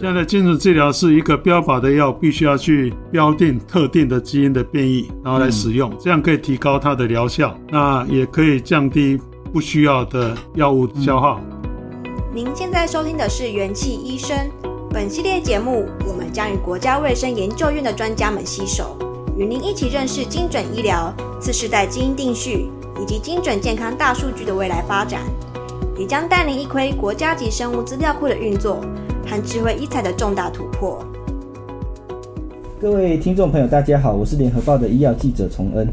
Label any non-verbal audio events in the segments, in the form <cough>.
现在精准治疗是一个标靶的药，必须要去标定特定的基因的变异，然后来使用，这样可以提高它的疗效，那也可以降低不需要的药物消耗。您现在收听的是元气医生。本系列节目，我们将与国家卫生研究院的专家们携手，与您一起认识精准医疗、次世代基因定序以及精准健康大数据的未来发展，也将带您一窥国家级生物资料库的运作。和智慧医材的重大突破。各位听众朋友，大家好，我是联合报的医药记者崇恩。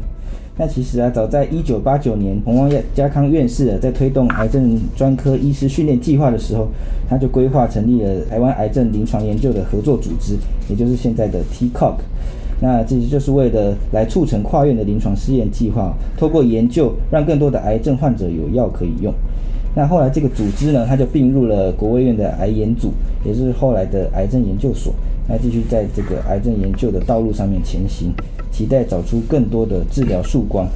那其实啊，早在一九八九年，洪王家康院士啊，在推动癌症专科医师训练计划的时候，他就规划成立了台湾癌症临床研究的合作组织，也就是现在的 TCOG。那这就是为了来促成跨院的临床试验计划，透过研究让更多的癌症患者有药可以用。那后来这个组织呢，它就并入了国卫院的癌研组，也就是后来的癌症研究所，那继续在这个癌症研究的道路上面前行，期待找出更多的治疗曙光。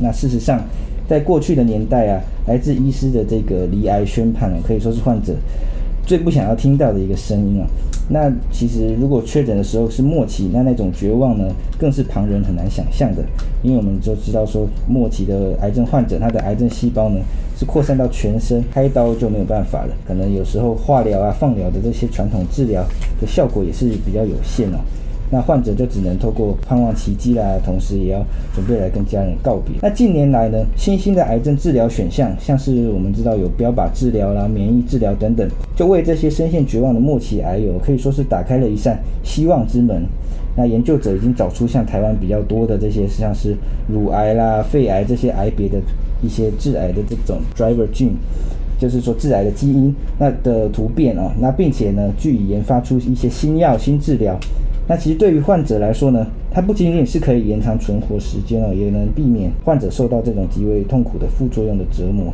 那事实上，在过去的年代啊，来自医师的这个离癌宣判呢，可以说是患者最不想要听到的一个声音啊。那其实如果确诊的时候是末期，那那种绝望呢，更是旁人很难想象的，因为我们就知道说，末期的癌症患者，他的癌症细胞呢，是扩散到全身，开刀就没有办法了。可能有时候化疗啊、放疗的这些传统治疗的效果也是比较有限哦。那患者就只能透过盼望奇迹啦，同时也要准备来跟家人告别。那近年来呢，新兴的癌症治疗选项，像是我们知道有标靶治疗啦、免疫治疗等等，就为这些深陷绝望的末期癌友，可以说是打开了一扇希望之门。那研究者已经找出像台湾比较多的这些，像是乳癌啦、肺癌这些癌别的一些致癌的这种 driver gene，就是说致癌的基因，那的突变啊，那并且呢，据以研发出一些新药、新治疗。那其实对于患者来说呢，它不仅仅是可以延长存活时间哦，也能避免患者受到这种极为痛苦的副作用的折磨。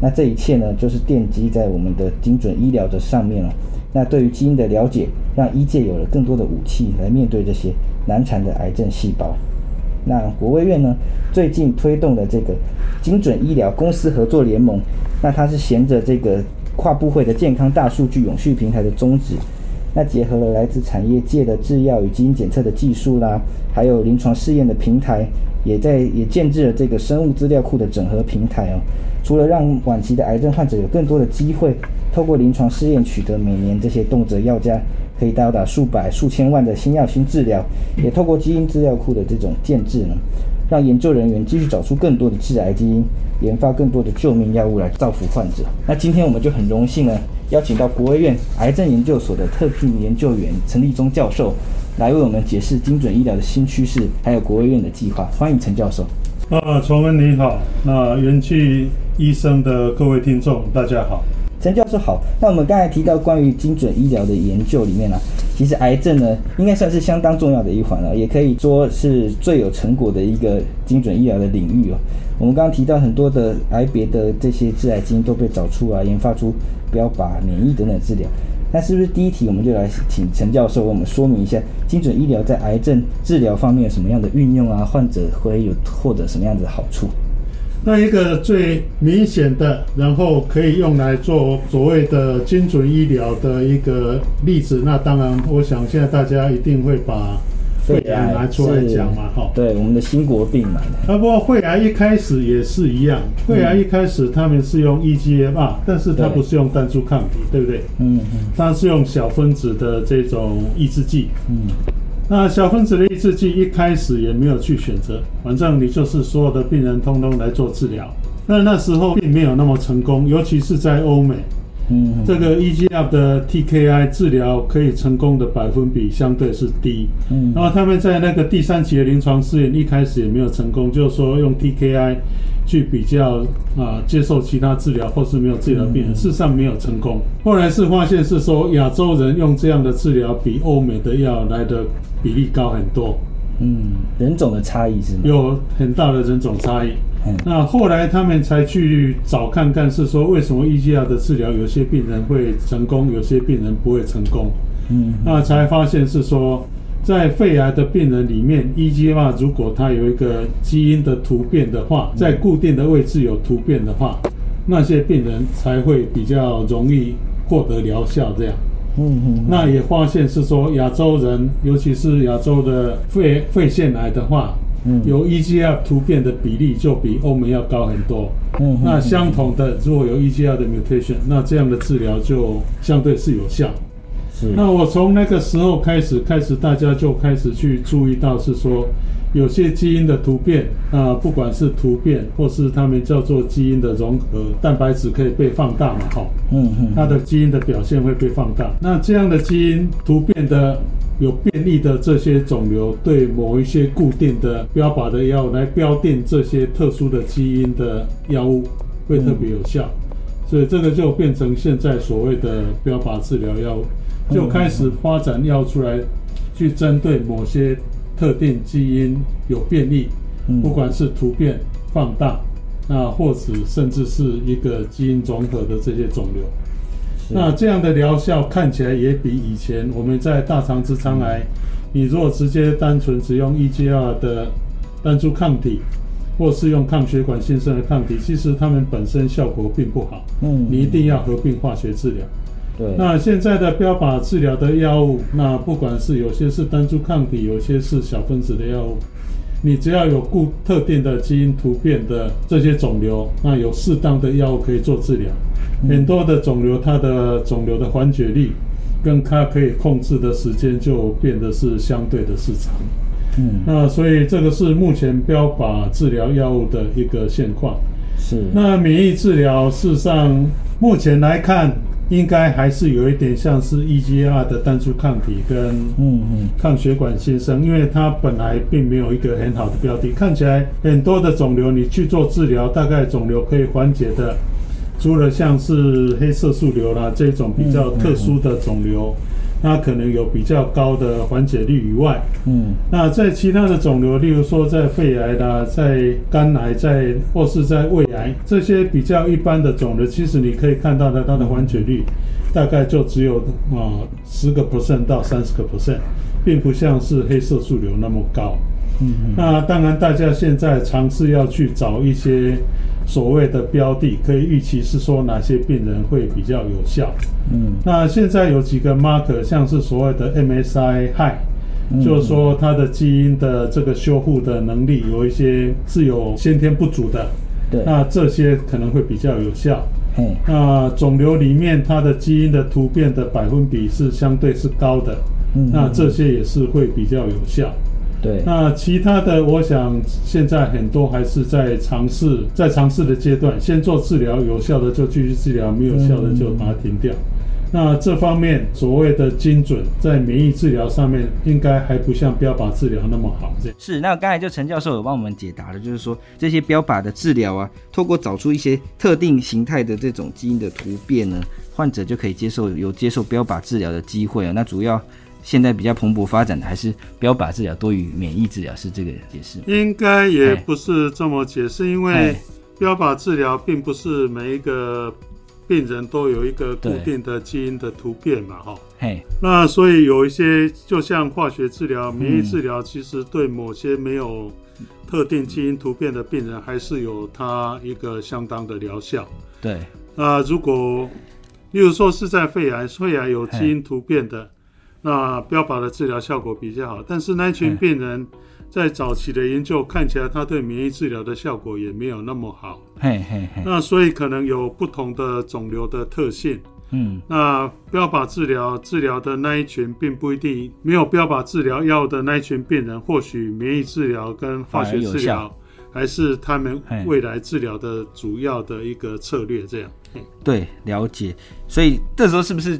那这一切呢，就是奠基在我们的精准医疗的上面了。那对于基因的了解，让医界有了更多的武器来面对这些难缠的癌症细胞。那国卫院呢，最近推动的这个精准医疗公司合作联盟，那它是衔着这个跨部会的健康大数据永续平台的宗旨。那结合了来自产业界的制药与基因检测的技术啦，还有临床试验的平台，也在也建置了这个生物资料库的整合平台哦。除了让晚期的癌症患者有更多的机会，透过临床试验取得每年这些动辄药价可以到达数百数千万的新药新治疗，也透过基因资料库的这种建置呢，让研究人员继续找出更多的致癌基因，研发更多的救命药物来造福患者。那今天我们就很荣幸呢。邀请到国卫院癌症研究所的特聘研究员陈立忠教授，来为我们解释精准医疗的新趋势，还有国卫院的计划。欢迎陈教授。啊，崇文你好，那元气医生的各位听众大家好。陈教授好。那我们刚才提到关于精准医疗的研究里面呢、啊，其实癌症呢应该算是相当重要的一环了，也可以说是最有成果的一个精准医疗的领域哦。我们刚刚提到很多的癌别的这些致癌基因都被找出啊，研发出。标靶、免疫等等治疗，那是不是第一题我们就来请陈教授为我们说明一下精准医疗在癌症治疗方面有什么样的运用啊？患者会有获得什么样的好处？那一个最明显的，然后可以用来做所谓的精准医疗的一个例子，那当然，我想现在大家一定会把。肺癌拿出来讲嘛，哈，对，我们的新国病嘛。啊，不过肺癌一开始也是一样，肺癌一开始他们是用 EGFR，但是它不是用单株抗体，对不对？嗯嗯，它是用小分子的这种抑制剂。嗯，那小分子的抑制剂一开始也没有去选择，反正你就是所有的病人通通来做治疗。那那时候并没有那么成功，尤其是在欧美。嗯，这个 EGFR 的 TKI 治疗可以成功的百分比相对是低。嗯，然后他们在那个第三期的临床试验一开始也没有成功，就是说用 TKI 去比较啊，接受其他治疗或是没有治疗病人，事实上没有成功。后来是发现是说亚洲人用这样的治疗比欧美的药来的比例高很多。嗯，人种的差异是吗？有很大的人种差异。嗯，那后来他们才去找看看，是说为什么 EGFR 的治疗有些病人会成功，有些病人不会成功。嗯，那才发现是说，在肺癌的病人里面，EGFR 如果它有一个基因的突变的话，在固定的位置有突变的话，那些病人才会比较容易获得疗效。这样。嗯嗯，那也发现是说亚洲人，尤其是亚洲的肺肺腺癌的话，嗯，有 EGFR 突变的比例就比欧美要高很多。嗯，那相同的，如果有 EGFR 的 mutation，那这样的治疗就相对是有效。是。那我从那个时候开始，开始大家就开始去注意到是说。有些基因的突变啊，不管是突变或是他们叫做基因的融合，蛋白质可以被放大嘛？哈，嗯嗯，它的基因的表现会被放大。那这样的基因突变的有便利的这些肿瘤，对某一些固定的标靶的药物来标定这些特殊的基因的药物会特别有效，所以这个就变成现在所谓的标靶治疗药物，就开始发展药出来，去针对某些。特定基因有变异，不管是突变、放大，那或者甚至是一个基因融合的这些肿瘤，那这样的疗效看起来也比以前我们在大肠直肠癌，你如果直接单纯只用 EGFR 的单株抗体，或是用抗血管新生的抗体，其实它们本身效果并不好。嗯，你一定要合并化学治疗。对，那现在的标靶治疗的药物，那不管是有些是单株抗体，有些是小分子的药物，你只要有固特定的基因突变的这些肿瘤，那有适当的药物可以做治疗。嗯、很多的肿瘤，它的肿瘤的缓解率跟它可以控制的时间就变得是相对的是长。嗯，那所以这个是目前标靶治疗药物的一个现况。是，那免疫治疗事实上目前来看。应该还是有一点像是 EGFR 的单株抗体跟嗯嗯抗血管新生，因为它本来并没有一个很好的标的。看起来很多的肿瘤你去做治疗，大概肿瘤可以缓解的，除了像是黑色素瘤啦这种比较特殊的肿瘤。它可能有比较高的缓解率以外，嗯，那在其他的肿瘤，例如说在肺癌啦，在肝癌，在或是在胃癌这些比较一般的肿瘤，其实你可以看到的它的缓解率大概就只有啊十个 percent 到三十个 percent，并不像是黑色素瘤那么高。嗯，那当然大家现在尝试要去找一些。所谓的标的可以预期是说哪些病人会比较有效？嗯，那现在有几个 marker，像是所谓的 MSI high，嗯，就是说它的基因的这个修复的能力有一些是有先天不足的，对，那这些可能会比较有效。嗯，那肿瘤里面它的基因的突变的百分比是相对是高的，嗯，那这些也是会比较有效。对，那其他的，我想现在很多还是在尝试，在尝试的阶段，先做治疗，有效的就继续治疗，没有效的就把它停掉。嗯、那这方面所谓的精准，在免疫治疗上面，应该还不像标靶治疗那么好。是，那刚才就陈教授有帮我们解答了，就是说这些标靶的治疗啊，透过找出一些特定形态的这种基因的突变呢，患者就可以接受有接受标靶治疗的机会啊。那主要。现在比较蓬勃发展的还是标靶治疗多于免疫治疗，是这个解释？应该也不是这么解释，因为标靶治疗并不是每一个病人都有一个固定的基因的突变嘛，哈。嘿，那所以有一些就像化学治疗、免疫治疗，其实对某些没有特定基因突变的病人，还是有它一个相当的疗效。对，那如果例如说是在肺癌，肺癌有基因突变的。那标靶的治疗效果比较好，但是那一群病人在早期的研究看起来，他对免疫治疗的效果也没有那么好。嘿嘿嘿。那所以可能有不同的肿瘤的特性。嗯。那标靶治疗治疗的那一群，并不一定没有标靶治疗药的那一群病人，或许免疫治疗跟化学治疗还是他们未来治疗的主要的一个策略。这样。对，了解。所以这时候是不是？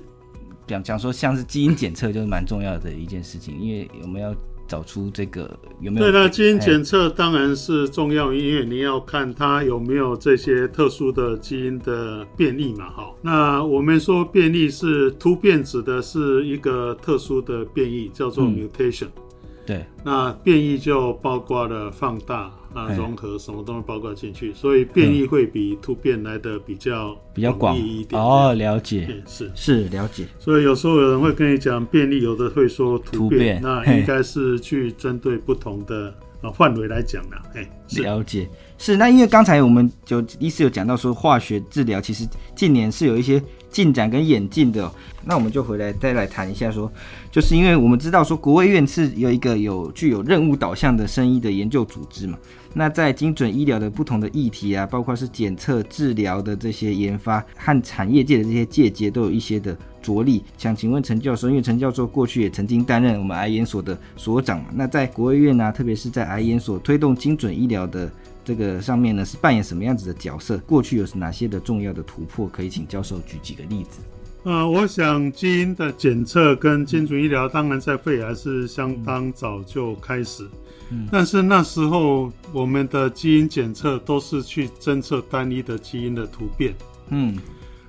讲讲说，像是基因检测就是蛮重要的一件事情，因为我们要找出这个有没有。对那，基因检测当然是重要，因为你要看它有没有这些特殊的基因的变异嘛。哈，那我们说变异是突变，指的是一个特殊的变异，叫做 mutation。嗯对，那变异就包括了放大啊、融合，什么都能包括进去，所以变异会比突变来的比较比较广。一点。哦，了解，是。是了解。所以有时候有人会跟你讲变异，有的会说突变，那应该是去针对不同的啊范围来讲的。哎，了解，是那因为刚才我们就医师有讲到说，化学治疗其实近年是有一些进展跟演进的。那我们就回来再来谈一下说，就是因为我们知道说国卫院是有一个有具有任务导向的生医的研究组织嘛。那在精准医疗的不同的议题啊，包括是检测、治疗的这些研发和产业界的这些介接，都有一些的着力。想请问陈教授，因为陈教授过去也曾经担任我们癌研所的所长嘛，那在国卫院呢、啊，特别是在癌研所推动精准医疗的这个上面呢，是扮演什么样子的角色？过去有哪些的重要的突破？可以请教授举几个例子？呃，我想基因的检测跟精准医疗，当然在肺癌是相当早就开始。但是那时候我们的基因检测都是去侦测单一的基因的突变，嗯，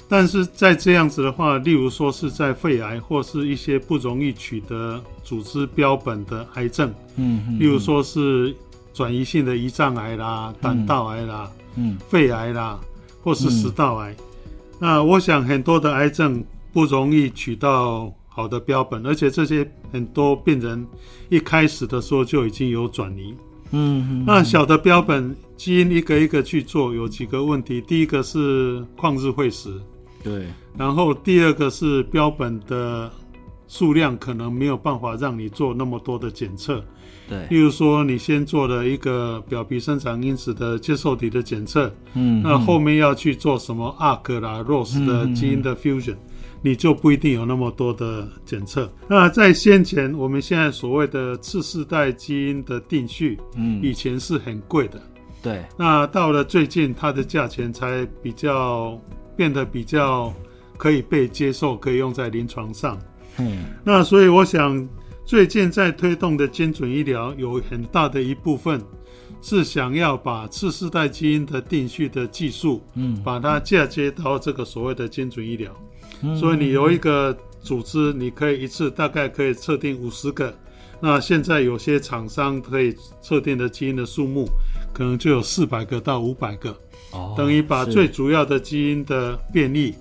但是在这样子的话，例如说是在肺癌或是一些不容易取得组织标本的癌症，嗯，例如说是转移性的胰脏癌啦、胆道癌啦、嗯，肺癌啦，或是食道癌，那我想很多的癌症不容易取到。好的标本，而且这些很多病人一开始的时候就已经有转移。嗯，嗯，那小的标本基因一个一个去做，有几个问题。第一个是旷日费时，对。然后第二个是标本的数量可能没有办法让你做那么多的检测，对。例如说，你先做了一个表皮生长因子的接受体的检测，嗯，嗯，那后面要去做什么 ARK 啦、ROS 的基因的 fusion。你就不一定有那么多的检测。那在先前，我们现在所谓的次世代基因的定序，嗯，以前是很贵的，对。那到了最近，它的价钱才比较变得比较可以被接受，可以用在临床上。嗯。那所以我想，最近在推动的精准医疗，有很大的一部分是想要把次世代基因的定序的技术，嗯，把它嫁接到这个所谓的精准医疗。所以你有一个组织，你可以一次大概可以测定五十个。那现在有些厂商可以测定的基因的数目，可能就有四百个到五百个。哦，等于把最主要的基因的变异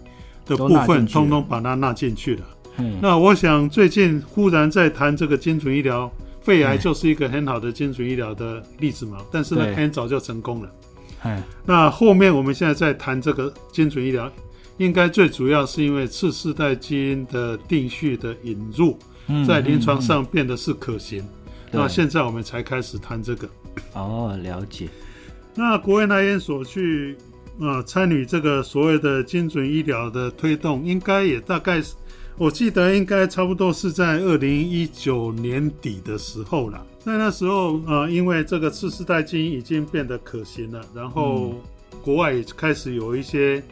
的部分，通通把它纳进去了。嗯，那我想最近忽然在谈这个精准医疗，肺癌就是一个很好的精准医疗的例子嘛。但是呢，很早就成功了。哎，那后面我们现在在谈这个精准医疗。应该最主要是因为次世代基因的定序的引入，在临床上变得是可行，那现在我们才开始谈这个。哦，了解。那国卫那研所去啊参与这个所谓的精准医疗的推动，应该也大概是，我记得应该差不多是在二零一九年底的时候了。在那时候呃，因为这个次世代基因已经变得可行了，然后国外也开始有一些。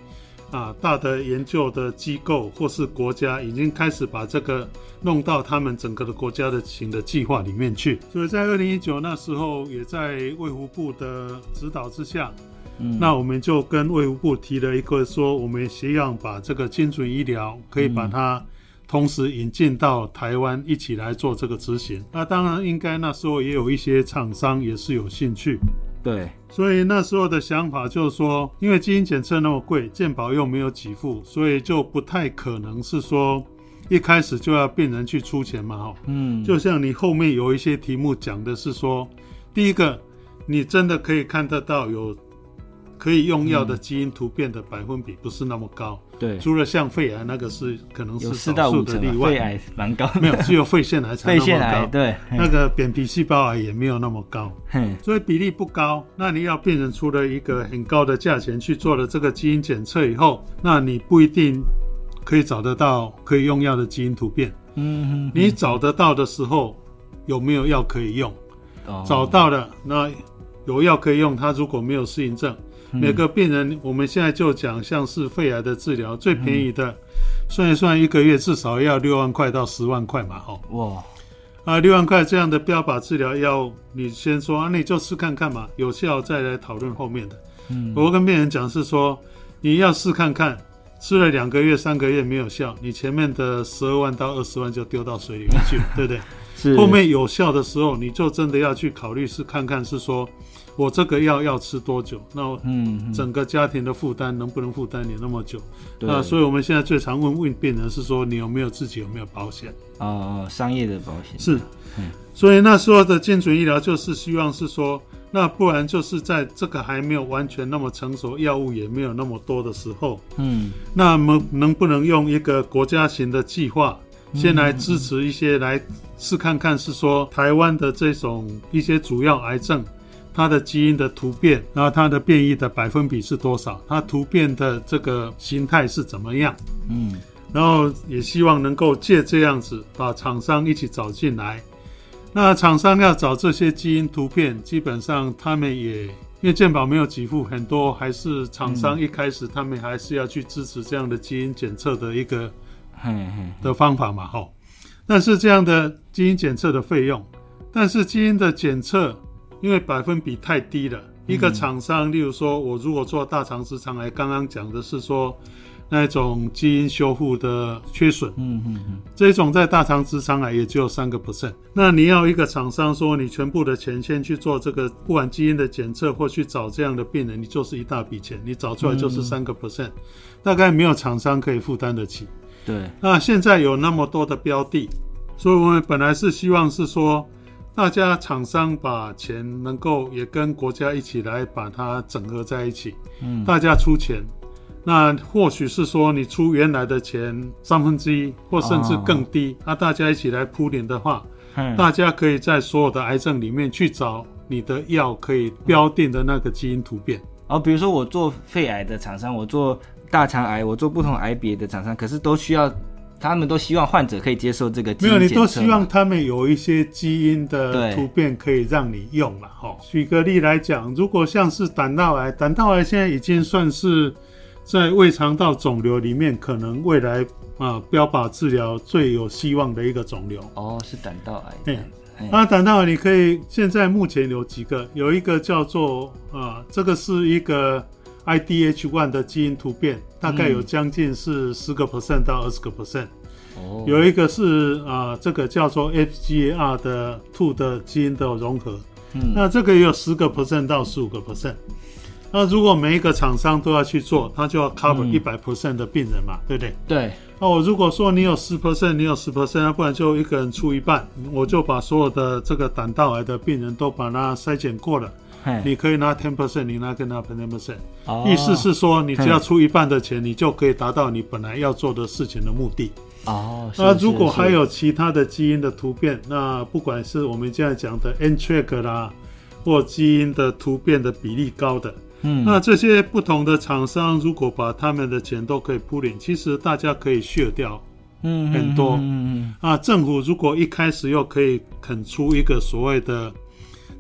啊，大的研究的机构或是国家已经开始把这个弄到他们整个的国家的型的计划里面去。所以在二零一九那时候，也在卫福部的指导之下，嗯，那我们就跟卫福部提了一个说，我们希望把这个精准医疗可以把它同时引进到台湾一起来做这个执行。那当然，应该那时候也有一些厂商也是有兴趣。对，所以那时候的想法就是说，因为基因检测那么贵，健保又没有给付，所以就不太可能是说一开始就要病人去出钱嘛，哈。嗯，就像你后面有一些题目讲的是说，第一个，你真的可以看得到有。可以用药的基因突变的百分比不是那么高，对，除了像肺癌那个是可能是少数的例外，肺癌蛮高，没有，只有肺腺癌才那么高，肺腺癌对，那个扁皮细胞癌也没有那么高，所以比例不高。那你要病人出了一个很高的价钱去做了这个基因检测以后，那你不一定可以找得到可以用药的基因突变，嗯，你找得到的时候有没有药可以用？找到了，那有药可以用，他如果没有适应症。每个病人，我们现在就讲，像是肺癌的治疗，最便宜的，算一算，一个月至少要六万块到十万块嘛，吼。哇，啊，六万块这样的标靶治疗，要你先说，啊，你就试看看嘛，有效再来讨论后面的。嗯，我跟病人讲是说，你要试看看，吃了两个月、三个月没有效，你前面的十二万到二十万就丢到水里面去了，对不对？<laughs> 是。后面有效的时候，你就真的要去考虑，是看看是说。我这个药要吃多久？那嗯，整个家庭的负担能不能负担你那么久？那所以我们现在最常问问病人是说，你有没有自己有没有保险？哦，商业的保险是。嗯，所以那时候的精准医疗就是希望是说，那不然就是在这个还没有完全那么成熟，药物也没有那么多的时候，嗯，那么能不能用一个国家型的计划，先来支持一些来试看看，是说台湾的这种一些主要癌症。它的基因的突变，然后它的变异的百分比是多少？它突变的这个形态是怎么样？嗯，然后也希望能够借这样子把厂商一起找进来。那厂商要找这些基因突变，基本上他们也因为健保没有给付，很多还是厂商一开始他们还是要去支持这样的基因检测的一个的方法嘛，哈。但是这样的基因检测的费用，但是基因的检测。因为百分比太低了，一个厂商，例如说，我如果做大肠直肠癌，刚刚讲的是说，那种基因修复的缺损，嗯嗯嗯，这种在大肠直肠癌也只有三个 percent。那你要一个厂商说，你全部的钱先去做这个，不管基因的检测或去找这样的病人，你就是一大笔钱，你找出来就是三个 percent，大概没有厂商可以负担得起。对，那现在有那么多的标的，所以我们本来是希望是说。大家厂商把钱能够也跟国家一起来把它整合在一起，嗯，大家出钱，那或许是说你出原来的钱三分之一，或甚至更低，那、哦啊、大家一起来铺点的话，嗯，大家可以在所有的癌症里面去找你的药可以标定的那个基因突变。哦，比如说我做肺癌的厂商，我做大肠癌，我做不同癌别的厂商，可是都需要。他们都希望患者可以接受这个基因。没有，你都希望他们有一些基因的突变可以让你用了哈。举个例来讲，如果像是胆道癌，胆道癌现在已经算是在胃肠道肿瘤里面，可能未来啊标靶治疗最有希望的一个肿瘤。哦，是胆道癌。对，那胆道癌你可以现在目前有几个？有一个叫做啊，这个是一个。IDH1 的基因突变大概有将近是十个 percent 到二十个 percent，哦，有一个是啊、呃，这个叫做 FGFR 的 two 的基因的融合，嗯，那这个也有十个 percent 到十五个 percent，那如果每一个厂商都要去做，他就要 cover 一百 percent 的病人嘛，嗯、对不对？对。那我如果说你有十 percent，你有十 percent，要不然就一个人出一半，我就把所有的这个胆道癌的病人都把它筛检过了。你可以拿 ten percent，你拿跟他 ten percent，意思是说，你只要出一半的钱，你就可以达到你本来要做的事情的目的。哦，那如果还有其他的基因的突变，那不管是我们现在讲的 NTRK 啦，或基因的突变的比例高的，嗯，那这些不同的厂商如果把他们的钱都可以 pool in，其实大家可以 share 掉，嗯，很多，嗯嗯，啊，政府如果一开始又可以肯出一个所谓的。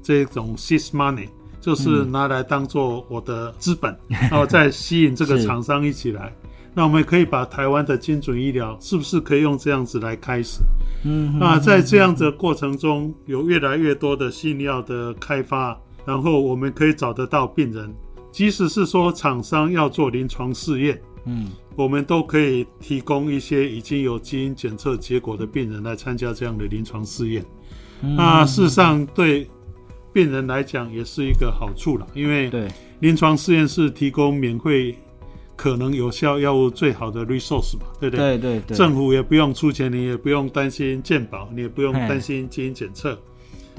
这种 seed money 就是拿来当做我的资本，嗯、然后再吸引这个 <laughs> 厂商一起来。那我们可以把台湾的精准医疗是不是可以用这样子来开始？嗯，那在这样的过程中，有越来越多的新药的开发，然后我们可以找得到病人，即使是说厂商要做临床试验，嗯，我们都可以提供一些已经有基因检测结果的病人来参加这样的临床试验。那事实上对。病人来讲也是一个好处了，因为临床试验室提供免费、可能有效药物最好的 resource 嘛，对不对？对对对。政府也不用出钱，你也不用担心健保，你也不用担心基因检测。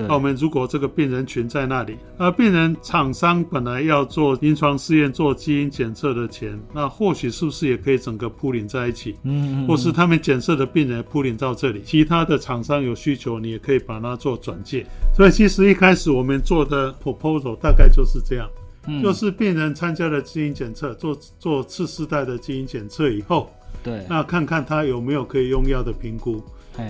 那我们如果这个病人群在那里，那病人厂商本来要做临床试验、做基因检测的钱，那或许是不是也可以整个铺领在一起？嗯，或是他们检测的病人铺领到这里，其他的厂商有需求，你也可以把它做转介。所以其实一开始我们做的 proposal 大概就是这样，嗯，就是病人参加了基因检测，做做次世代的基因检测以后，对，那看看他有没有可以用药的评估。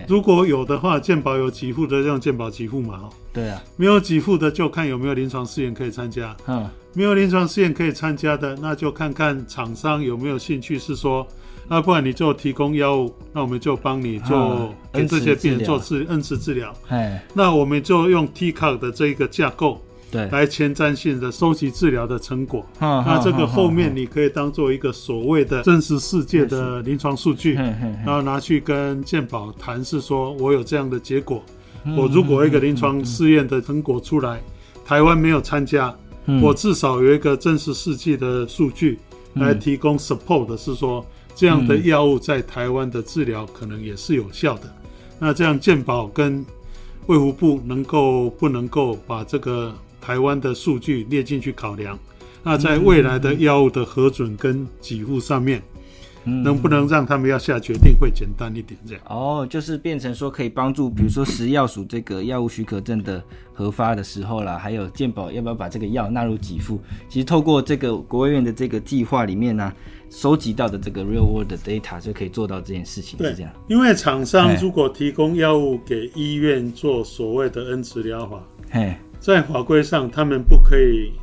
如果有的话，健保有给付的，用健保给付嘛，哦。对啊。没有给付的，就看有没有临床试验可以参加。嗯。没有临床试验可以参加的，那就看看厂商有没有兴趣，是说，那不然你就提供药物，那我们就帮你做跟这些病人做治恩赐治疗。哎。那我们就用 TCOG 的这一个架构。对，来前瞻性的收集治疗的成果，那这个后面你可以当做一个所谓的真实世界的临床数据，然后拿去跟健保谈，是说我有这样的结果，我如果一个临床试验的成果出来，台湾没有参加，我至少有一个真实世界的数据来提供 support，是说这样的药物在台湾的治疗可能也是有效的，那这样健保跟卫福部能够不能够把这个台湾的数据列进去考量？那在未来的药物的核准跟给付上面。能不能让他们要下决定会简单一点？这样哦，就是变成说可以帮助，比如说食药署这个药物许可证的核发的时候啦，还有健保要不要把这个药纳入给付？其实透过这个国卫院的这个计划里面呢、啊，收集到的这个 real world data 就可以做到这件事情。对，是这样。因为厂商如果提供药物给医院做所谓的恩赐疗法，嘿，在法规上他们不可以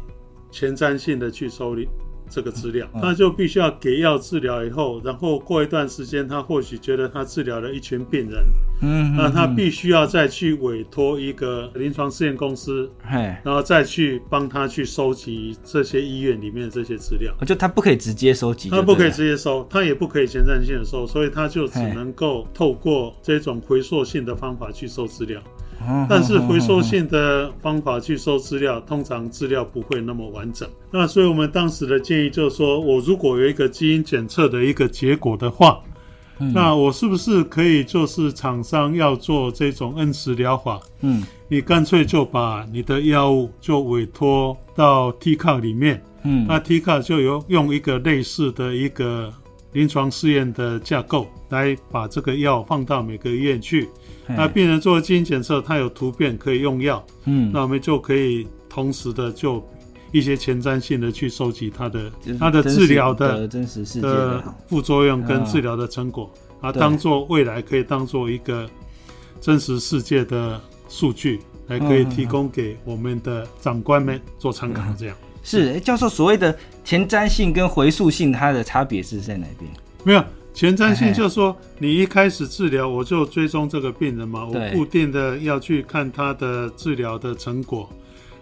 前瞻性的去收理。这个资料，他就必须要给药治疗以后，然后过一段时间，他或许觉得他治疗了一群病人，嗯，那他必须要再去委托一个临床试验公司，然后再去帮他去收集这些医院里面的这些资料。就他不可以直接收集，他不可以直接收，他也不可以前瞻性的收，所以他就只能够透过这种回溯性的方法去收资料。但是回收性的方法去收资料，通常资料不会那么完整。那所以我们当时的建议就是说，我如果有一个基因检测的一个结果的话，那我是不是可以就是厂商要做这种恩赐疗法？嗯，你干脆就把你的药物就委托到 TCOG 里面，嗯，那 TCOG 就有用一个类似的一个临床试验的架构来把这个药放到每个医院去。那病人做基因检测，他有突变可以用药，嗯，那我们就可以同时的就一些前瞻性的去收集他的他的治疗的真实世界的副作用跟治疗的成果，啊，当做未来可以当做一个真实世界的数据，来可以提供给我们的长官们做参考。这样是教授所谓的前瞻性跟回溯性，它的差别是在哪边？没有。前瞻性就是说，你一开始治疗，我就追踪这个病人嘛，我固定的要去看他的治疗的成果。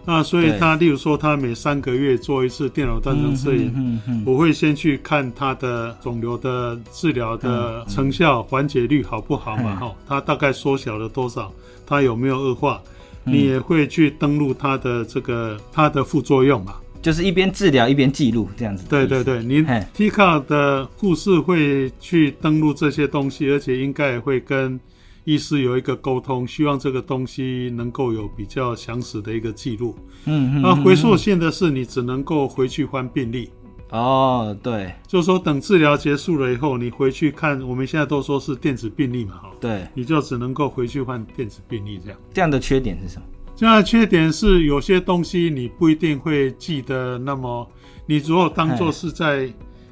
那所以他，例如说，他每三个月做一次电脑断层摄影，我会先去看他的肿瘤的治疗的成效、缓解率好不好嘛？哈，他大概缩小了多少？他有没有恶化？你也会去登录他的这个他的副作用嘛？就是一边治疗一边记录这样子。对对对，您 TCOG 的护士会去登录这些东西，而且应该也会跟医师有一个沟通，希望这个东西能够有比较详实的一个记录。嗯嗯。那回溯性的是，你只能够回去翻病历。哦，对，就是说等治疗结束了以后，你回去看，我们现在都说是电子病历嘛，哈。对。你就只能够回去换电子病历这样。这样的缺点是什么？现在缺点是有些东西你不一定会记得那么，你如果当做是在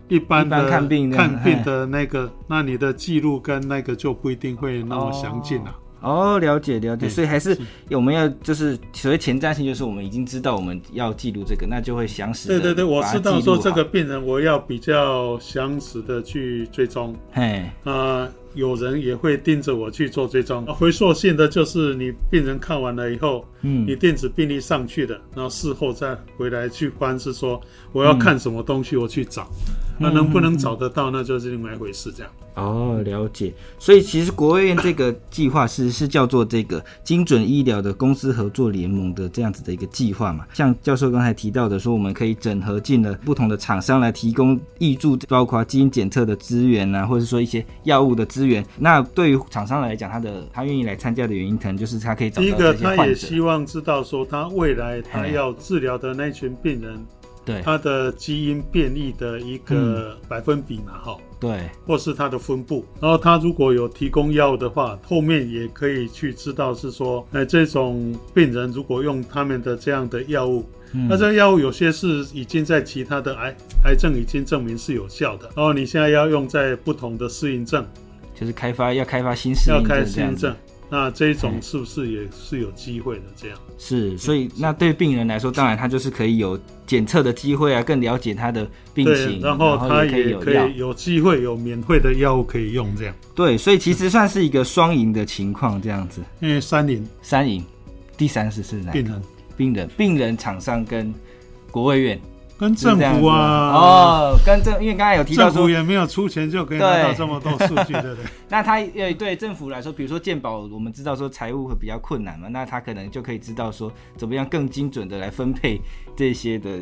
一般的看病看病的那个，那你的记录跟那个就不一定会那么详尽了。哦，了解了解，所以还是我们要就是所谓前瞻性，就是我们已经知道我们要记录这个，那就会详实。对对对，我知道说这个病人我要比较详实的去追踪。嘿，啊。有人也会盯着我去做追踪。回溯性的就是你病人看完了以后，嗯，你电子病历上去的，然后事后再回来去翻，是说我要看什么东西，我去找，那能不能找得到，那就是另外一回事。这样。哦，了解。所以其实国务院这个计划是是叫做这个精准医疗的公司合作联盟的这样子的一个计划嘛。像教授刚才提到的，说我们可以整合进了不同的厂商来提供益助，包括基因检测的资源啊，或者说一些药物的资源。那对于厂商来讲，他的他愿意来参加的原因，可能就是他可以找到。第一个，他也希望知道说，他未来他要治疗的那群病人，对。它的基因变异的一个百分比嘛，哈。对，或是它的分布，然后它如果有提供药的话，后面也可以去知道是说，哎，这种病人如果用他们的这样的药物，嗯、那这药物有些是已经在其他的癌癌症已经证明是有效的，然后你现在要用在不同的适应症，就是开发要开发新适应症，要开适应症。那这一种是不是也是有机会的？这样是，所以那对病人来说，当然他就是可以有检测的机会啊，更了解他的病情，然后他也可以有机会有免费的药物可以用，这样。对，所以其实算是一个双赢的情况，这样子。因为三赢，三赢，第三是是哪？病人，病人，病人，厂商跟国卫院。跟政府啊，哦，跟政，因为刚才有提到说，政府也没有出钱就可以拿到这么多数据，对不对？<laughs> 那他呃，对政府来说，比如说健保，我们知道说财务会比较困难嘛，那他可能就可以知道说，怎么样更精准的来分配这些的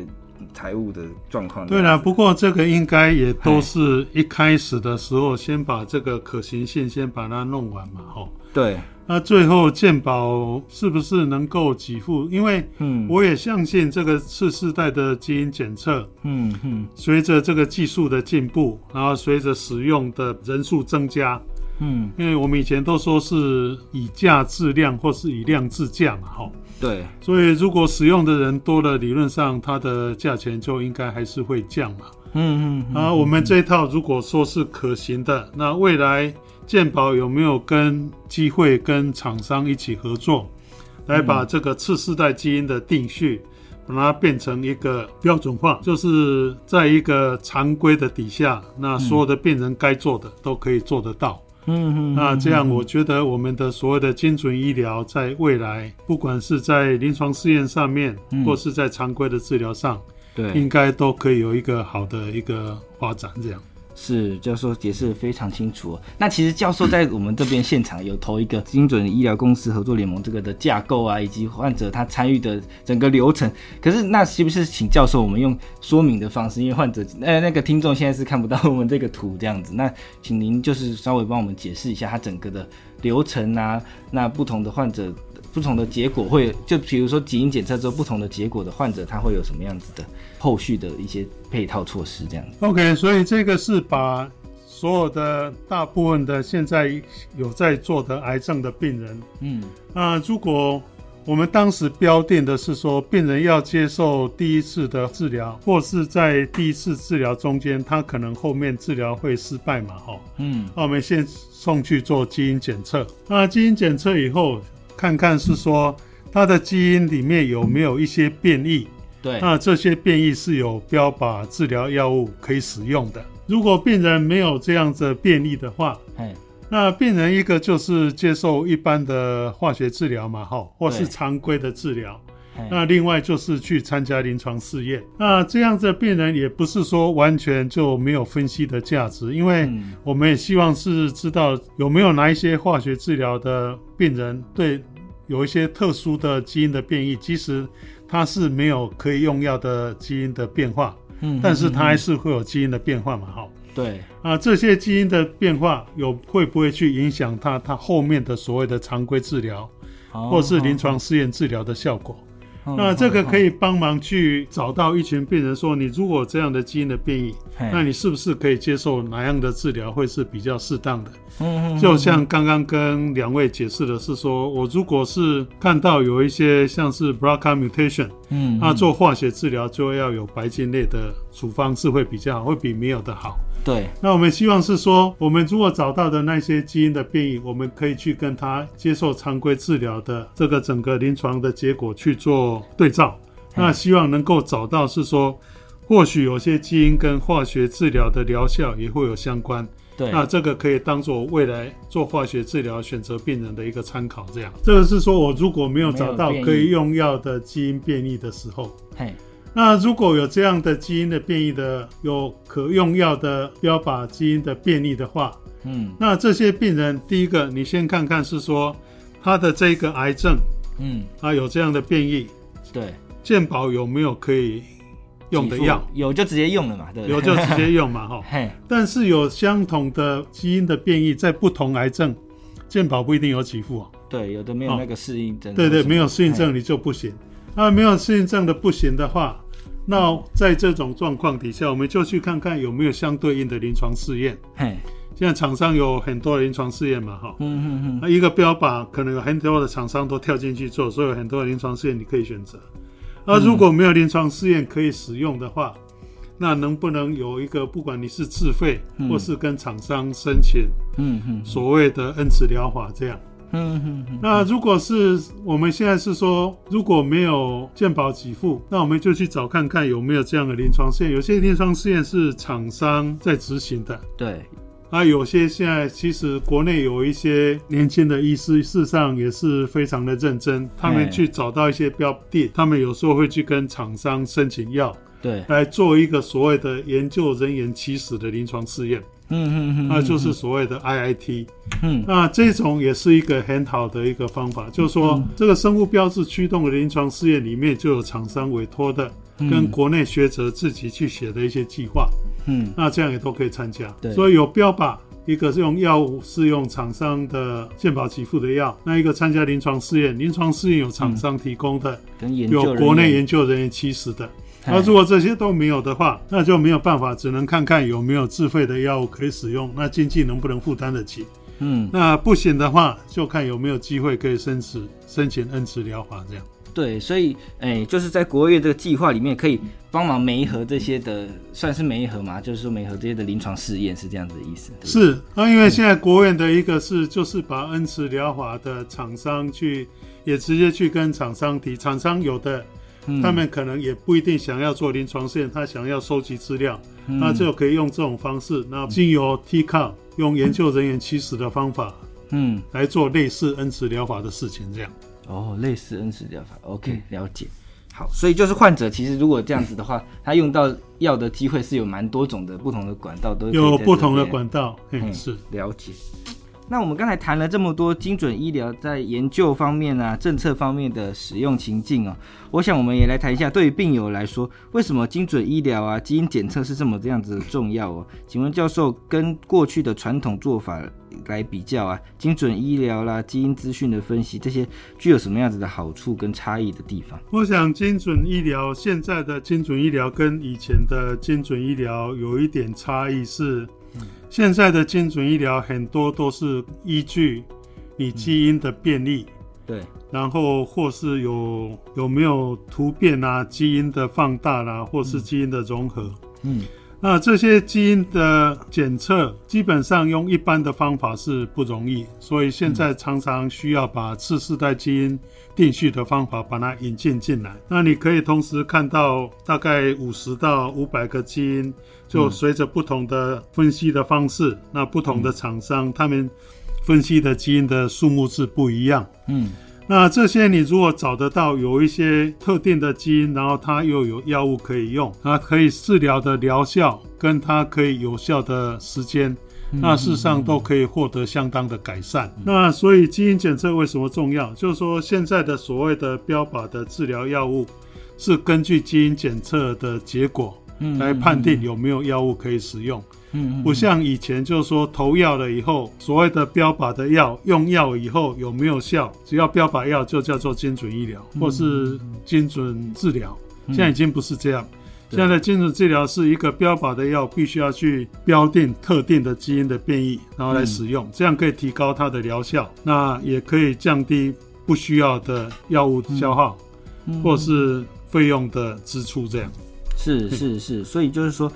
财务的状况。对了，不过这个应该也都是一开始的时候先把这个可行性先把它弄完嘛，哈。对。那最后健保是不是能够给付？因为，嗯，我也相信这个次世代的基因检测，嗯嗯，随着这个技术的进步，然后随着使用的人数增加，嗯，因为我们以前都说是以价质量或是以量制价嘛，哈，对，所以如果使用的人多了，理论上它的价钱就应该还是会降嘛，嗯嗯，啊，我们这一套如果说是可行的，那未来。健保有没有跟机会跟厂商一起合作，来把这个次世代基因的定序，把它变成一个标准化，就是在一个常规的底下，那所有的病人该做的都可以做得到。嗯嗯，那这样我觉得我们的所谓的精准医疗，在未来不管是在临床试验上面，或是在常规的治疗上，对，应该都可以有一个好的一个发展。这样。是教授解释的非常清楚。那其实教授在我们这边现场有投一个精准医疗公司合作联盟这个的架构啊，以及患者他参与的整个流程。可是那是不是请教授我们用说明的方式？因为患者呃那个听众现在是看不到我们这个图这样子。那请您就是稍微帮我们解释一下他整个的流程啊。那不同的患者不同的结果会就比如说基因检测之后不同的结果的患者他会有什么样子的后续的一些配套措施这样。OK，所以这个是把所有的大部分的现在有在做的癌症的病人，嗯，那如果我们当时标定的是说病人要接受第一次的治疗，或是在第一次治疗中间他可能后面治疗会失败嘛，哈，嗯，那我们先送去做基因检测。那基因检测以后，看看是说他的基因里面有没有一些变异。对，那这些变异是有标靶治疗药物可以使用的。如果病人没有这样的变异的话，那病人一个就是接受一般的化学治疗嘛，哈，或是常规的治疗。那另外就是去参加临床试验。那这样子的病人也不是说完全就没有分析的价值，因为我们也希望是知道有没有哪一些化学治疗的病人对有一些特殊的基因的变异，即使。它是没有可以用药的基因的变化，嗯，但是它还是会有基因的变化嘛，哈，对，啊，这些基因的变化有会不会去影响它它后面的所谓的常规治疗，或是临床试验治疗的效果？那这个可以帮忙去找到一群病人，说你如果这样的基因的变异，那你是不是可以接受哪样的治疗会是比较适当的？嗯，就像刚刚跟两位解释的是说，我如果是看到有一些像是 BRCA mutation，嗯，那做化学治疗就要有白金类的处方是会比较好，会比没有的好。对，那我们希望是说，我们如果找到的那些基因的变异，我们可以去跟他接受常规治疗的这个整个临床的结果去做对照。那希望能够找到是说，或许有些基因跟化学治疗的疗效也会有相关。对，那这个可以当做未来做化学治疗选择病人的一个参考。这样，这个是说我如果没有找到可以用药的基因变异的时候。嘿。那如果有这样的基因的变异的，有可用药的标靶基因的变异的话，嗯，那这些病人，第一个你先看看是说他的这个癌症，嗯，他有这样的变异，对，健保有没有可以用的药？有就直接用了嘛，对，有就直接用嘛，<laughs> 哈。但是有相同的基因的变异，在不同癌症，健保不一定有给付啊。对，有的没有那个适应症。对对，没有适应症你就不行。那没有适应症的不行的话。那在这种状况底下，我们就去看看有没有相对应的临床试验。嘿，现在厂商有很多临床试验嘛，哈。嗯嗯嗯。那一个标靶可能有很多的厂商都跳进去做，所以有很多的临床试验你可以选择。而如果没有临床试验可以使用的话，那能不能有一个，不管你是自费或是跟厂商申请，嗯嗯，所谓的恩赐疗法这样。嗯嗯嗯，那如果是我们现在是说，如果没有健保给付，那我们就去找看看有没有这样的临床试验。有些临床试验是厂商在执行的，对。啊，有些现在其实国内有一些年轻的医师，事实上也是非常的认真，他们去找到一些标的，他们有时候会去跟厂商申请药，对，来做一个所谓的研究人员起始的临床试验。嗯嗯嗯，那就是所谓的 IIT，嗯，那这种也是一个很好的一个方法，就是说这个生物标志驱动的临床试验里面就有厂商委托的，跟国内学者自己去写的一些计划，嗯，那这样也都可以参加。对，所以有标靶，一个是用药物，是用厂商的健保给付的药，那一个参加临床试验，临床试验有厂商提供的，有国内研究人员其实的。那如果这些都没有的话，那就没有办法，只能看看有没有自费的药物可以使用，那经济能不能负担得起？嗯，那不行的话，就看有没有机会可以申请申请恩慈疗法这样。对，所以哎，就是在国卫院这个计划里面，可以帮忙媒合这些的，算是媒合嘛，就是说媒合这些的临床试验是这样子的意思。是啊，因为现在国卫院的一个是就是把恩慈疗法的厂商去也直接去跟厂商提，厂商有的。嗯、他们可能也不一定想要做临床试验，他想要收集资料，嗯、那就可以用这种方式，那经由 TCOM 用研究人员起始的方法，嗯，来做类似恩慈疗法的事情，这样。哦，类似恩慈疗法，OK，了解。好，所以就是患者其实如果这样子的话，他用到药的机会是有蛮多种的，不同的管道都有不同的管道，嗯，是了解。那我们刚才谈了这么多精准医疗在研究方面啊、政策方面的使用情境哦，我想我们也来谈一下，对于病友来说，为什么精准医疗啊、基因检测是这么这样子的重要哦？请问教授，跟过去的传统做法来比较啊，精准医疗啦、基因资讯的分析这些具有什么样子的好处跟差异的地方？我想精准医疗现在的精准医疗跟以前的精准医疗有一点差异是。现在的精准医疗很多都是依据你基因的变异，对，然后或是有有没有突变啊，基因的放大啦，或是基因的融合，嗯，那这些基因的检测基本上用一般的方法是不容易，所以现在常常需要把次世代基因定序的方法把它引进进来。那你可以同时看到大概五十到五百个基因。就随着不同的分析的方式，嗯、那不同的厂商、嗯、他们分析的基因的数目是不一样。嗯，那这些你如果找得到有一些特定的基因，然后它又有药物可以用，它可以治疗的疗效跟它可以有效的时间，嗯、那事实上都可以获得相当的改善。嗯、那所以基因检测为什么重要？就是说现在的所谓的标靶的治疗药物是根据基因检测的结果。来判定有没有药物可以使用，嗯，不像以前就是说投药了以后，所谓的标靶的药用药以后有没有效，只要标靶药就叫做精准医疗或是精准治疗。现在已经不是这样，现在的精准治疗是一个标靶的药必须要去标定特定的基因的变异，然后来使用，这样可以提高它的疗效，那也可以降低不需要的药物消耗，或是费用的支出，这样。是是是，所以就是说，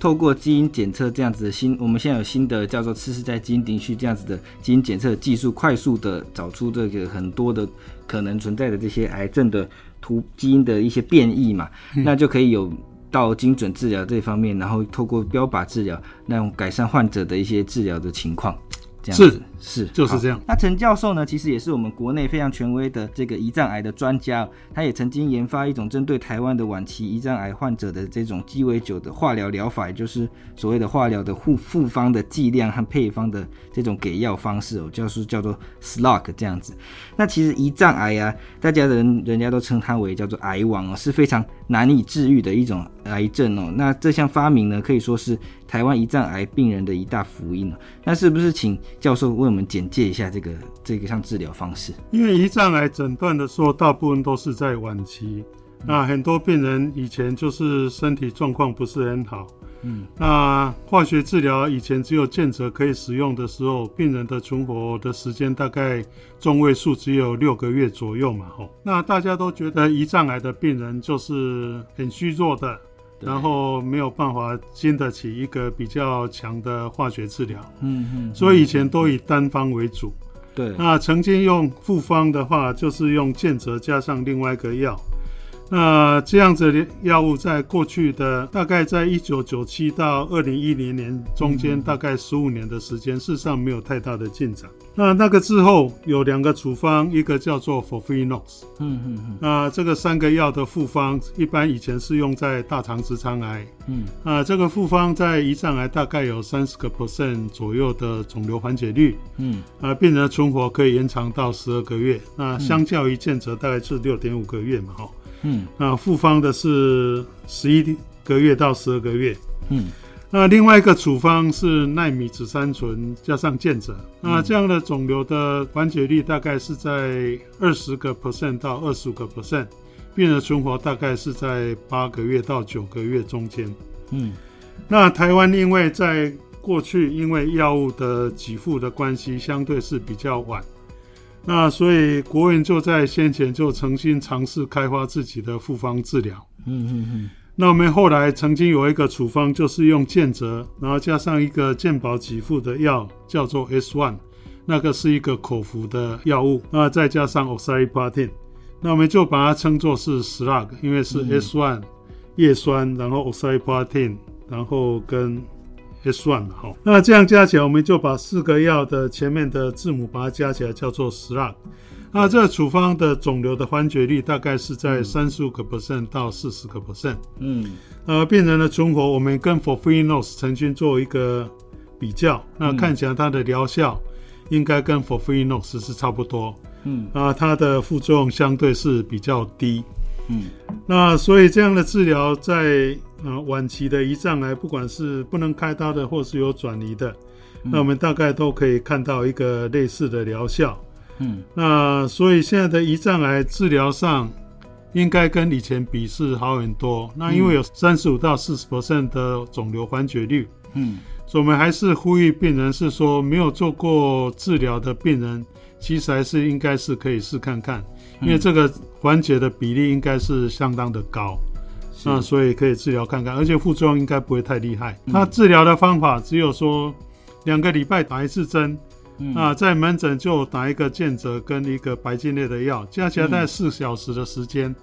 透过基因检测这样子的新，我们现在有新的叫做次世代基因定序这样子的基因检测技术，快速的找出这个很多的可能存在的这些癌症的突基因的一些变异嘛，嗯、那就可以有到精准治疗这方面，然后透过标靶治疗，那种改善患者的一些治疗的情况。这样子是是就是这样。那陈教授呢，其实也是我们国内非常权威的这个胰脏癌的专家，他也曾经研发一种针对台湾的晚期胰脏癌患者的这种鸡尾酒的化疗疗法，也就是所谓的化疗的复复方的剂量和配方的这种给药方式哦，叫是叫做 Slug 这样子。那其实胰脏癌啊，大家人人家都称它为叫做癌王哦，是非常难以治愈的一种癌症哦。那这项发明呢，可以说是台湾胰脏癌病人的一大福音哦。那是不是请教授为我我们简介一下这个这个像治疗方式？因为胰脏癌诊断的时候，大部分都是在晚期，那很多病人以前就是身体状况不是很好，嗯，那化学治疗以前只有健则可以使用的时候，病人的存活的时间大概中位数只有六个月左右嘛，吼，那大家都觉得胰脏癌的病人就是很虚弱的。然后没有办法经得起一个比较强的化学治疗，嗯嗯，所以以前都以单方为主，对。那曾经用复方的话，就是用健泽加上另外一个药。那这样子的药物在过去的大概在一九九七到二零一零年中间，大概十五年的时间，事实上没有太大的进展。那那个之后有两个处方，一个叫做 FOLFIRINOX，嗯嗯嗯。那这个三个药的复方，一般以前是用在大肠直肠癌，嗯。啊，这个复方在胰脏癌大概有三十个 percent 左右的肿瘤缓解率，嗯。啊，病人的存活可以延长到十二个月。那相较于健则大概是六点五个月嘛，哈。嗯，那复方的是十一个月到十二个月。嗯，那另外一个处方是奈米紫杉醇加上健者，嗯、那这样的肿瘤的缓解率大概是在二十个 percent 到二十五个 percent，病人存活大概是在八个月到九个月中间。嗯，那台湾因为在过去因为药物的给付的关系，相对是比较晚。那所以国院就在先前就曾经尝试开发自己的复方治疗。嗯嗯嗯。那我们后来曾经有一个处方，就是用健泽，然后加上一个健保给付的药，叫做 S one，那个是一个口服的药物，那再加上 oxaliplatin，那我们就把它称作是 SLUG，因为是 S one 叶酸，然后 oxaliplatin，然后跟 S one 好，那这样加起来，我们就把四个药的前面的字母把它加起来，叫做 slag。那这个处方的肿瘤的缓解率大概是在三十五个 percent 到四十个 percent。嗯，呃，病人的存活，我们跟 Forfrinos 曾经做一个比较，那看起来它的疗效应该跟 Forfrinos 是差不多。嗯，啊，它的副作用相对是比较低。嗯，那所以这样的治疗在。啊，晚期的胰脏癌，不管是不能开刀的，或是有转移的，嗯、那我们大概都可以看到一个类似的疗效。嗯，那所以现在的胰脏癌治疗上，应该跟以前比是好很多。那因为有三十五到四十 percent 的肿瘤缓解率。嗯，所以我们还是呼吁病人是说，没有做过治疗的病人，其实还是应该是可以试看看，因为这个缓解的比例应该是相当的高。那所以可以治疗看看，而且副作用应该不会太厉害。他治疗的方法只有说两个礼拜打一次针，啊在门诊就打一个健泽跟一个白金类的药，加起来大概四小时的时间，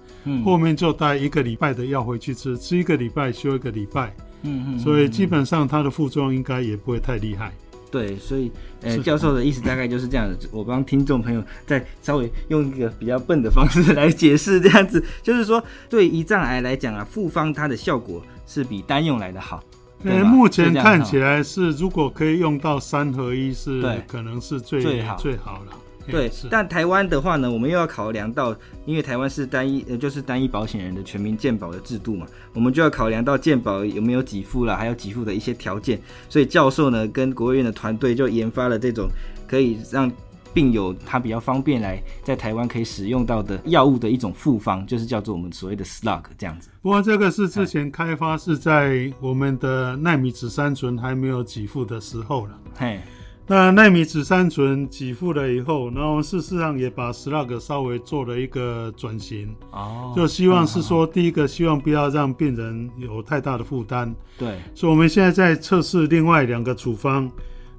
后面就带一个礼拜的药回去吃，吃一个礼拜休一个礼拜，嗯嗯所以基本上它的副作用应该也不会太厉害。对，所以，呃，教授的意思大概就是这样子。<laughs> 我帮听众朋友再稍微用一个比较笨的方式来解释，这样子 <laughs> 就是说，对胰脏癌来讲啊，复方它的效果是比单用来的好。呃，目前看起来是，如果可以用到三合一，是可能是最最好最好了。对，但台湾的话呢，我们又要考量到，因为台湾是单一，呃，就是单一保险人的全民健保的制度嘛，我们就要考量到健保有没有给付了，还有给付的一些条件。所以教授呢，跟国卫院的团队就研发了这种可以让病友他比较方便来在台湾可以使用到的药物的一种复方，就是叫做我们所谓的 SLUG 这样子。不过这个是之前开发是在我们的奈米紫杉醇还没有给付的时候了。嘿。那奈米紫杉醇给付了以后，然后事实上也把 SLUG 稍微做了一个转型，哦，就希望是说，第一个希望不要让病人有太大的负担，对，所以我们现在在测试另外两个处方，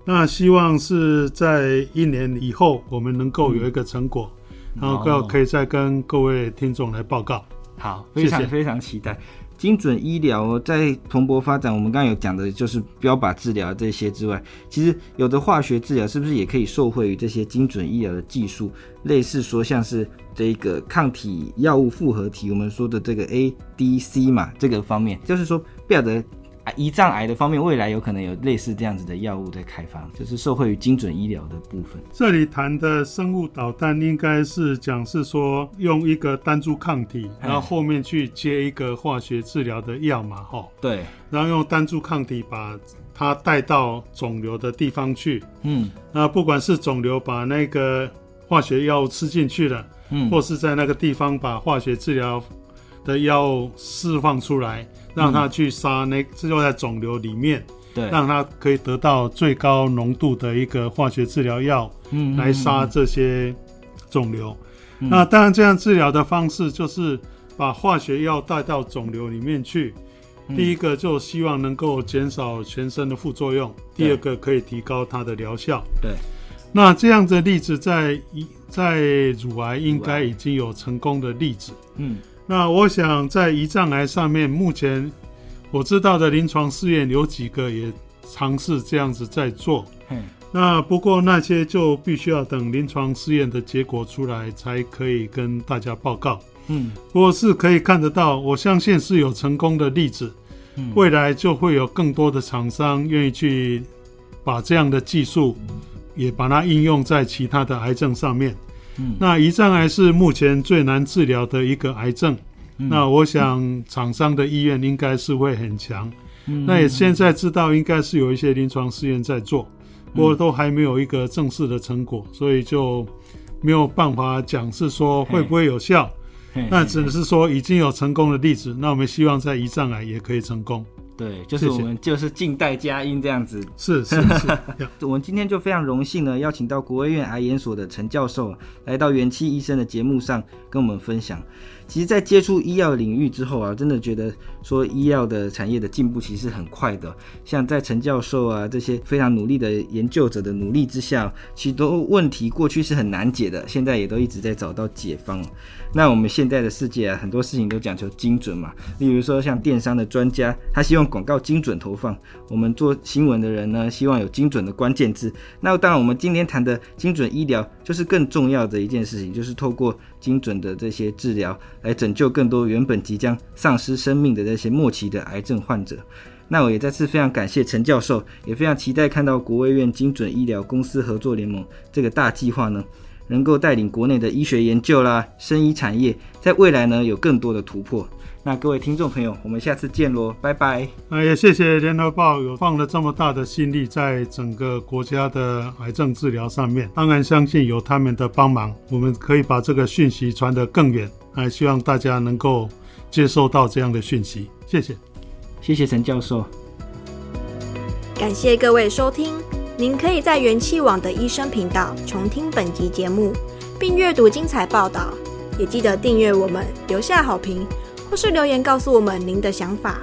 那希望是在一年以后我们能够有一个成果，嗯、然后可以再跟各位听众来报告。好，非常非常期待。精准医疗在蓬勃发展，我们刚刚有讲的就是标靶治疗这些之外，其实有的化学治疗是不是也可以受惠于这些精准医疗的技术？类似说像是这个抗体药物复合体，我们说的这个 ADC 嘛，这个方面就是说不晓得得。胰脏癌的方面，未来有可能有类似这样子的药物在开发，就是受惠于精准医疗的部分。这里谈的生物导弹，应该是讲是说用一个单株抗体，然后后面去接一个化学治疗的药嘛，哈。对。然后用单株抗体把它带到肿瘤的地方去。嗯。那不管是肿瘤把那个化学药物吃进去了，嗯，或是在那个地方把化学治疗的药物释放出来。让它去杀那，这就在肿瘤里面，对，让它可以得到最高浓度的一个化学治疗药，嗯，来杀这些肿瘤。嗯、那当然，这样治疗的方式就是把化学药带到肿瘤里面去。嗯、第一个就希望能够减少全身的副作用，第二个可以提高它的疗效。对，那这样的例子在在乳癌应该已经有成功的例子。嗯。那我想在胰脏癌上面，目前我知道的临床试验有几个也尝试这样子在做。嗯。那不过那些就必须要等临床试验的结果出来才可以跟大家报告。嗯。不过是可以看得到，我相信是有成功的例子。嗯。未来就会有更多的厂商愿意去把这样的技术也把它应用在其他的癌症上面。嗯，那胰脏癌是目前最难治疗的一个癌症，嗯、那我想厂商的意愿应该是会很强。嗯、那也现在知道应该是有一些临床试验在做，不过都还没有一个正式的成果，所以就没有办法讲是说会不会有效。那只是说已经有成功的例子，那我们希望在胰脏癌也可以成功。对，就是我们就是静待佳音这样子。是是是。<laughs> 我们今天就非常荣幸呢，邀请到国卫院癌研所的陈教授来到元气医生的节目上跟我们分享。其实，在接触医药领域之后啊，真的觉得说医药的产业的进步其实很快的。像在陈教授啊这些非常努力的研究者的努力之下，其实都问题过去是很难解的，现在也都一直在找到解方。那我们现在的世界啊，很多事情都讲求精准嘛。例如说，像电商的专家，他希望广告精准投放；我们做新闻的人呢，希望有精准的关键字。那当然，我们今天谈的精准医疗，就是更重要的一件事情，就是透过精准的这些治疗，来拯救更多原本即将丧失生命的这些末期的癌症患者。那我也再次非常感谢陈教授，也非常期待看到国卫院精准医疗公司合作联盟这个大计划呢。能够带领国内的医学研究啦、生医产业，在未来呢有更多的突破。那各位听众朋友，我们下次见喽，拜拜。那也谢谢联合报有放了这么大的心力在整个国家的癌症治疗上面。当然相信有他们的帮忙，我们可以把这个讯息传得更远。还希望大家能够接收到这样的讯息。谢谢，谢谢陈教授。感谢各位收听。您可以在元气网的医生频道重听本集节目，并阅读精彩报道。也记得订阅我们，留下好评，或是留言告诉我们您的想法。